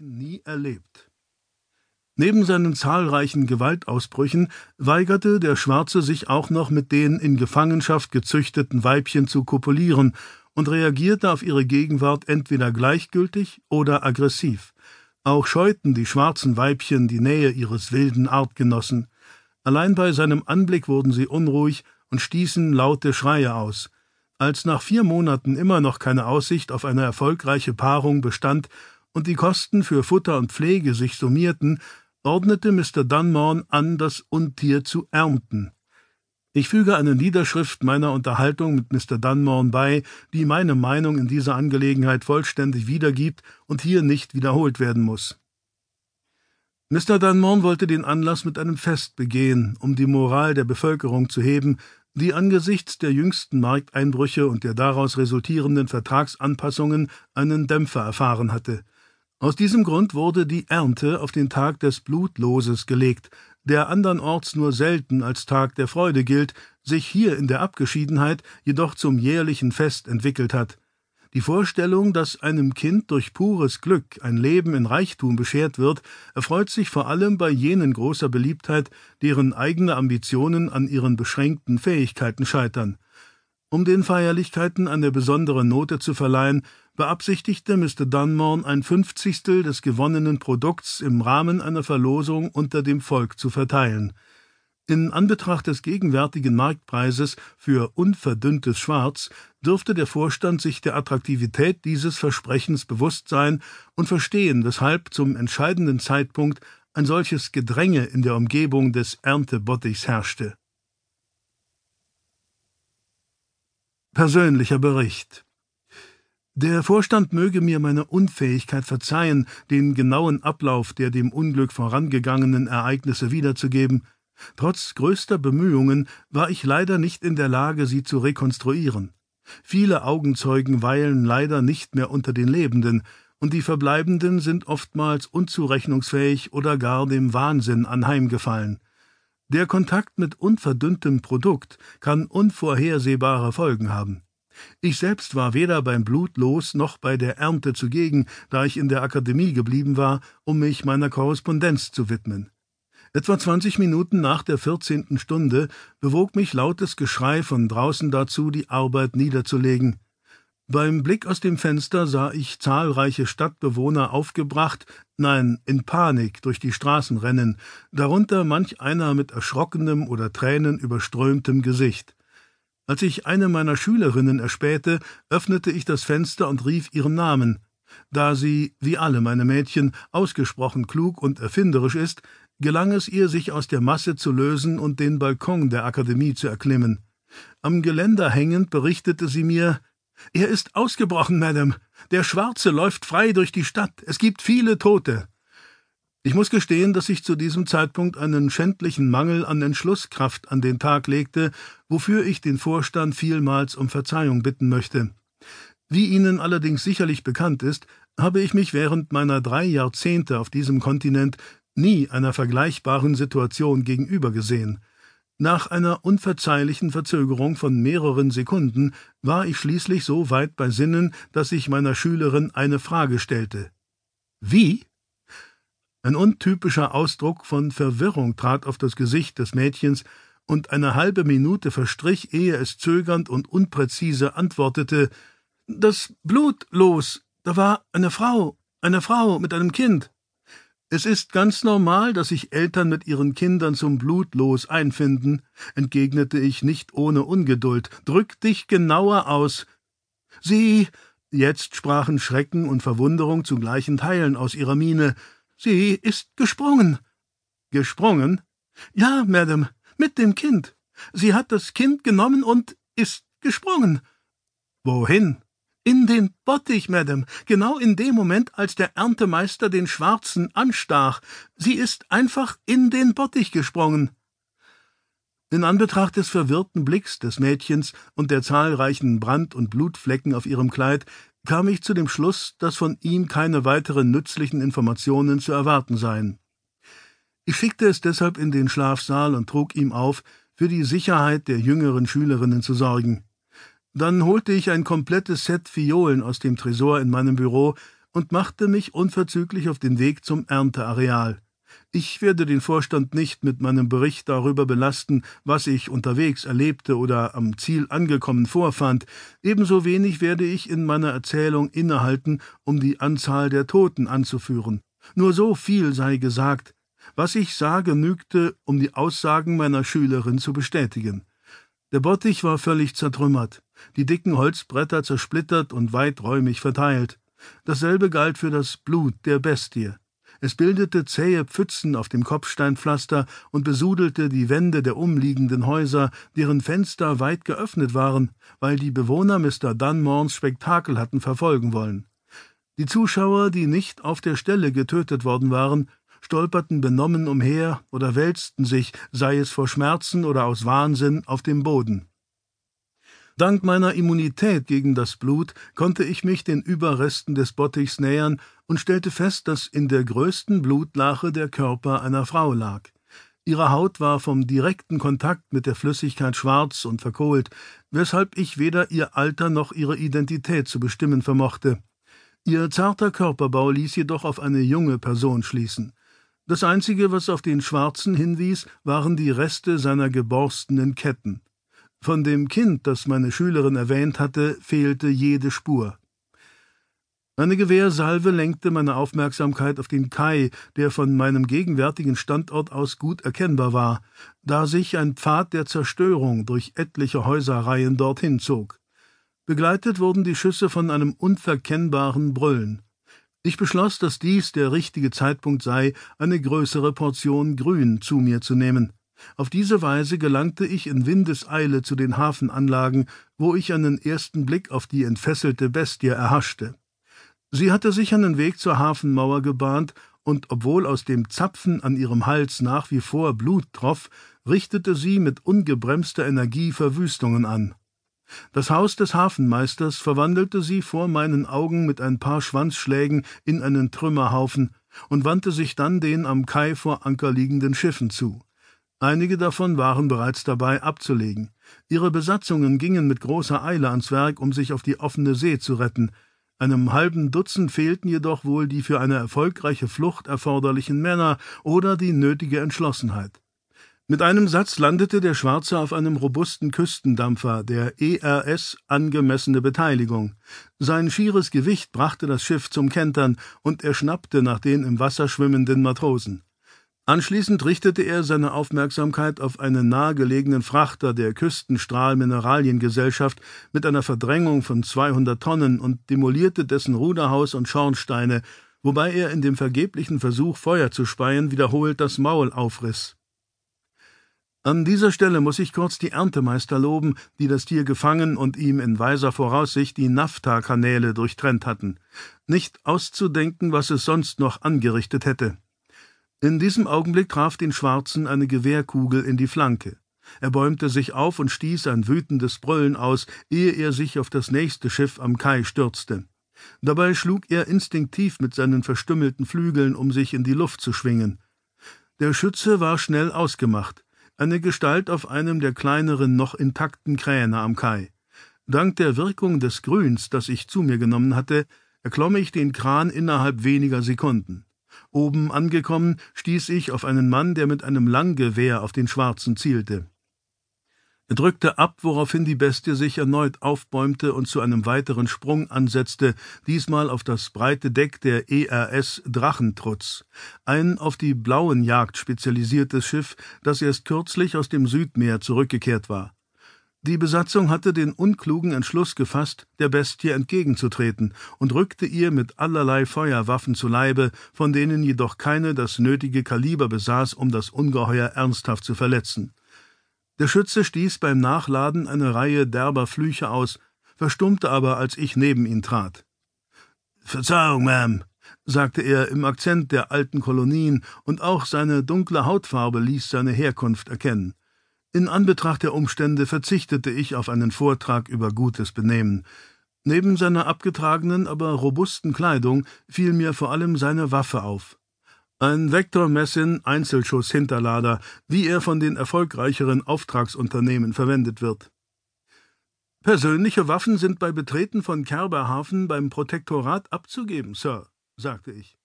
nie erlebt. Neben seinen zahlreichen Gewaltausbrüchen weigerte der Schwarze sich auch noch mit den in Gefangenschaft gezüchteten Weibchen zu kopulieren und reagierte auf ihre Gegenwart entweder gleichgültig oder aggressiv. Auch scheuten die schwarzen Weibchen die Nähe ihres wilden Artgenossen. Allein bei seinem Anblick wurden sie unruhig und stießen laute Schreie aus. Als nach vier Monaten immer noch keine Aussicht auf eine erfolgreiche Paarung bestand und die Kosten für Futter und Pflege sich summierten, ordnete Mr. Dunmorne an, das Untier zu ernten. Ich füge eine Niederschrift meiner Unterhaltung mit Mr. Dunmorne bei, die meine Meinung in dieser Angelegenheit vollständig wiedergibt und hier nicht wiederholt werden muss. Mr. Dunmorne wollte den Anlass mit einem Fest begehen, um die Moral der Bevölkerung zu heben, die angesichts der jüngsten Markteinbrüche und der daraus resultierenden Vertragsanpassungen einen Dämpfer erfahren hatte. Aus diesem Grund wurde die Ernte auf den Tag des Blutloses gelegt, der andernorts nur selten als Tag der Freude gilt, sich hier in der Abgeschiedenheit jedoch zum jährlichen Fest entwickelt hat. Die Vorstellung, dass einem Kind durch pures Glück ein Leben in Reichtum beschert wird, erfreut sich vor allem bei jenen großer Beliebtheit, deren eigene Ambitionen an ihren beschränkten Fähigkeiten scheitern. Um den Feierlichkeiten eine besondere Note zu verleihen, beabsichtigte Mr. Dunmorne ein Fünfzigstel des gewonnenen Produkts im Rahmen einer Verlosung unter dem Volk zu verteilen. In Anbetracht des gegenwärtigen Marktpreises für unverdünntes Schwarz dürfte der Vorstand sich der Attraktivität dieses Versprechens bewusst sein und verstehen, weshalb zum entscheidenden Zeitpunkt ein solches Gedränge in der Umgebung des Erntebottichs herrschte. Persönlicher Bericht der Vorstand möge mir meine Unfähigkeit verzeihen, den genauen Ablauf der dem Unglück vorangegangenen Ereignisse wiederzugeben. Trotz größter Bemühungen war ich leider nicht in der Lage, sie zu rekonstruieren. Viele Augenzeugen weilen leider nicht mehr unter den Lebenden, und die Verbleibenden sind oftmals unzurechnungsfähig oder gar dem Wahnsinn anheimgefallen. Der Kontakt mit unverdünntem Produkt kann unvorhersehbare Folgen haben. Ich selbst war weder beim Blutlos noch bei der Ernte zugegen, da ich in der Akademie geblieben war, um mich meiner Korrespondenz zu widmen. Etwa zwanzig Minuten nach der vierzehnten Stunde bewog mich lautes Geschrei von draußen dazu, die Arbeit niederzulegen. Beim Blick aus dem Fenster sah ich zahlreiche Stadtbewohner aufgebracht, nein, in Panik durch die Straßen rennen, darunter manch einer mit erschrockenem oder Tränen überströmtem Gesicht. Als ich eine meiner Schülerinnen erspähte, öffnete ich das Fenster und rief ihren Namen. Da sie, wie alle meine Mädchen, ausgesprochen klug und erfinderisch ist, gelang es ihr, sich aus der Masse zu lösen und den Balkon der Akademie zu erklimmen. Am Geländer hängend berichtete sie mir Er ist ausgebrochen, Madame. Der Schwarze läuft frei durch die Stadt. Es gibt viele Tote. Ich muss gestehen, dass ich zu diesem Zeitpunkt einen schändlichen Mangel an Entschlusskraft an den Tag legte, wofür ich den Vorstand vielmals um Verzeihung bitten möchte. Wie Ihnen allerdings sicherlich bekannt ist, habe ich mich während meiner drei Jahrzehnte auf diesem Kontinent nie einer vergleichbaren Situation gegenüber gesehen. Nach einer unverzeihlichen Verzögerung von mehreren Sekunden war ich schließlich so weit bei Sinnen, dass ich meiner Schülerin eine Frage stellte. Wie? Ein untypischer Ausdruck von Verwirrung trat auf das Gesicht des Mädchens, und eine halbe Minute verstrich, ehe es zögernd und unpräzise antwortete Das Blut los. Da war eine Frau, eine Frau mit einem Kind. Es ist ganz normal, dass sich Eltern mit ihren Kindern zum Blutlos einfinden, entgegnete ich nicht ohne Ungeduld. Drück dich genauer aus. Sie. Jetzt sprachen Schrecken und Verwunderung zu gleichen Teilen aus ihrer Miene. Sie ist gesprungen. Gesprungen? Ja, Madame, mit dem Kind. Sie hat das Kind genommen und ist gesprungen. Wohin? In den Bottich, Madame, genau in dem Moment, als der Erntemeister den Schwarzen anstach. Sie ist einfach in den Bottich gesprungen. In Anbetracht des verwirrten Blicks des Mädchens und der zahlreichen Brand- und Blutflecken auf ihrem Kleid kam ich zu dem Schluss, dass von ihm keine weiteren nützlichen Informationen zu erwarten seien. Ich schickte es deshalb in den Schlafsaal und trug ihm auf, für die Sicherheit der jüngeren Schülerinnen zu sorgen. Dann holte ich ein komplettes Set Fiolen aus dem Tresor in meinem Büro und machte mich unverzüglich auf den Weg zum Ernteareal. Ich werde den Vorstand nicht mit meinem Bericht darüber belasten, was ich unterwegs erlebte oder am Ziel angekommen vorfand, ebenso wenig werde ich in meiner Erzählung innehalten, um die Anzahl der Toten anzuführen. Nur so viel sei gesagt, was ich sah, genügte, um die Aussagen meiner Schülerin zu bestätigen. Der Bottich war völlig zertrümmert, die dicken Holzbretter zersplittert und weiträumig verteilt. Dasselbe galt für das Blut der Bestie. Es bildete zähe Pfützen auf dem Kopfsteinpflaster und besudelte die Wände der umliegenden Häuser, deren Fenster weit geöffnet waren, weil die Bewohner Mr. Dunmorns Spektakel hatten verfolgen wollen. Die Zuschauer, die nicht auf der Stelle getötet worden waren, stolperten benommen umher oder wälzten sich, sei es vor Schmerzen oder aus Wahnsinn, auf dem Boden. Dank meiner Immunität gegen das Blut konnte ich mich den Überresten des Bottichs nähern und stellte fest, dass in der größten Blutlache der Körper einer Frau lag. Ihre Haut war vom direkten Kontakt mit der Flüssigkeit schwarz und verkohlt, weshalb ich weder ihr Alter noch ihre Identität zu bestimmen vermochte. Ihr zarter Körperbau ließ jedoch auf eine junge Person schließen. Das Einzige, was auf den Schwarzen hinwies, waren die Reste seiner geborstenen Ketten. Von dem Kind, das meine Schülerin erwähnt hatte, fehlte jede Spur. Eine Gewehrsalve lenkte meine Aufmerksamkeit auf den Kai, der von meinem gegenwärtigen Standort aus gut erkennbar war, da sich ein Pfad der Zerstörung durch etliche Häuserreihen dorthin zog. Begleitet wurden die Schüsse von einem unverkennbaren Brüllen. Ich beschloss, dass dies der richtige Zeitpunkt sei, eine größere Portion Grün zu mir zu nehmen. Auf diese Weise gelangte ich in Windeseile zu den Hafenanlagen, wo ich einen ersten Blick auf die entfesselte Bestie erhaschte. Sie hatte sich einen Weg zur Hafenmauer gebahnt, und obwohl aus dem Zapfen an ihrem Hals nach wie vor Blut troff, richtete sie mit ungebremster Energie Verwüstungen an. Das Haus des Hafenmeisters verwandelte sie vor meinen Augen mit ein paar Schwanzschlägen in einen Trümmerhaufen und wandte sich dann den am Kai vor Anker liegenden Schiffen zu. Einige davon waren bereits dabei abzulegen. Ihre Besatzungen gingen mit großer Eile ans Werk, um sich auf die offene See zu retten. Einem halben Dutzend fehlten jedoch wohl die für eine erfolgreiche Flucht erforderlichen Männer oder die nötige Entschlossenheit. Mit einem Satz landete der Schwarze auf einem robusten Küstendampfer, der ERS angemessene Beteiligung. Sein schieres Gewicht brachte das Schiff zum Kentern, und er schnappte nach den im Wasser schwimmenden Matrosen. Anschließend richtete er seine Aufmerksamkeit auf einen nahegelegenen Frachter der Küstenstrahl Mineraliengesellschaft mit einer Verdrängung von 200 Tonnen und demolierte dessen Ruderhaus und Schornsteine, wobei er in dem vergeblichen Versuch, Feuer zu speien, wiederholt das Maul aufriss. An dieser Stelle muss ich kurz die Erntemeister loben, die das Tier gefangen und ihm in weiser Voraussicht die Naphtha-Kanäle durchtrennt hatten. Nicht auszudenken, was es sonst noch angerichtet hätte. In diesem Augenblick traf den Schwarzen eine Gewehrkugel in die Flanke. Er bäumte sich auf und stieß ein wütendes Brüllen aus, ehe er sich auf das nächste Schiff am Kai stürzte. Dabei schlug er instinktiv mit seinen verstümmelten Flügeln, um sich in die Luft zu schwingen. Der Schütze war schnell ausgemacht eine Gestalt auf einem der kleineren, noch intakten Kräne am Kai. Dank der Wirkung des Grüns, das ich zu mir genommen hatte, erklomm ich den Kran innerhalb weniger Sekunden. Oben angekommen, stieß ich auf einen Mann, der mit einem Langgewehr auf den Schwarzen zielte. Er drückte ab, woraufhin die Bestie sich erneut aufbäumte und zu einem weiteren Sprung ansetzte, diesmal auf das breite Deck der ERS Drachentrutz, ein auf die Blauenjagd spezialisiertes Schiff, das erst kürzlich aus dem Südmeer zurückgekehrt war. Die Besatzung hatte den unklugen Entschluss gefasst, der Bestie entgegenzutreten und rückte ihr mit allerlei Feuerwaffen zu Leibe, von denen jedoch keine das nötige Kaliber besaß, um das Ungeheuer ernsthaft zu verletzen. Der Schütze stieß beim Nachladen eine Reihe derber Flüche aus, verstummte aber, als ich neben ihn trat. Verzeihung, Ma'am, sagte er im Akzent der alten Kolonien, und auch seine dunkle Hautfarbe ließ seine Herkunft erkennen. In Anbetracht der Umstände verzichtete ich auf einen Vortrag über gutes Benehmen. Neben seiner abgetragenen, aber robusten Kleidung fiel mir vor allem seine Waffe auf. Ein Vector Messin Einzelschuss-Hinterlader, wie er von den erfolgreicheren Auftragsunternehmen verwendet wird. Persönliche Waffen sind bei Betreten von Kerberhafen beim Protektorat abzugeben, Sir, sagte ich.